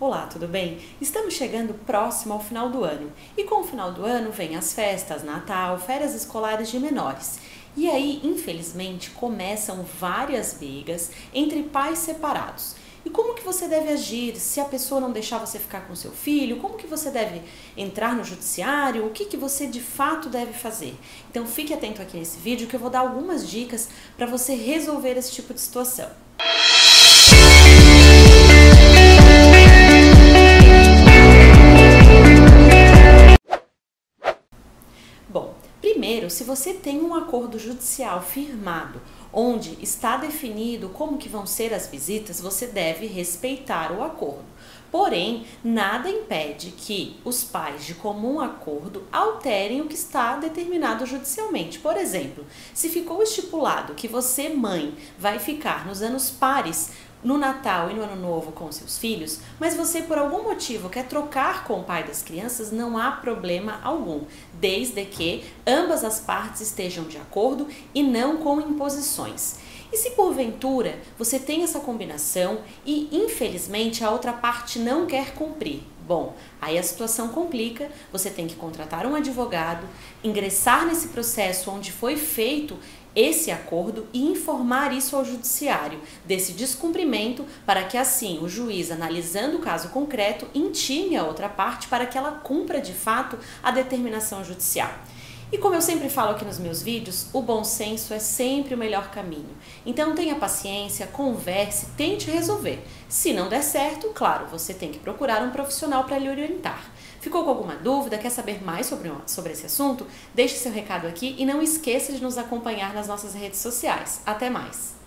Olá, tudo bem? Estamos chegando próximo ao final do ano e com o final do ano vem as festas, Natal, férias escolares de menores. E aí, infelizmente, começam várias brigas entre pais separados. E como que você deve agir se a pessoa não deixar você ficar com seu filho? Como que você deve entrar no judiciário? O que, que você de fato deve fazer? Então fique atento aqui nesse vídeo que eu vou dar algumas dicas para você resolver esse tipo de situação. Primeiro, se você tem um acordo judicial firmado, onde está definido como que vão ser as visitas, você deve respeitar o acordo. Porém, nada impede que os pais de comum acordo alterem o que está determinado judicialmente. Por exemplo, se ficou estipulado que você, mãe, vai ficar nos anos pares no Natal e no Ano Novo com seus filhos, mas você por algum motivo quer trocar com o pai das crianças, não há problema algum, desde que ambas as partes estejam de acordo e não com imposições. E se porventura você tem essa combinação e infelizmente a outra parte não quer cumprir, Bom, aí a situação complica, você tem que contratar um advogado, ingressar nesse processo onde foi feito esse acordo e informar isso ao judiciário desse descumprimento para que assim o juiz, analisando o caso concreto, intime a outra parte para que ela cumpra de fato a determinação judicial. E como eu sempre falo aqui nos meus vídeos, o bom senso é sempre o melhor caminho. Então tenha paciência, converse, tente resolver. Se não der certo, claro, você tem que procurar um profissional para lhe orientar. Ficou com alguma dúvida? Quer saber mais sobre, sobre esse assunto? Deixe seu recado aqui e não esqueça de nos acompanhar nas nossas redes sociais. Até mais!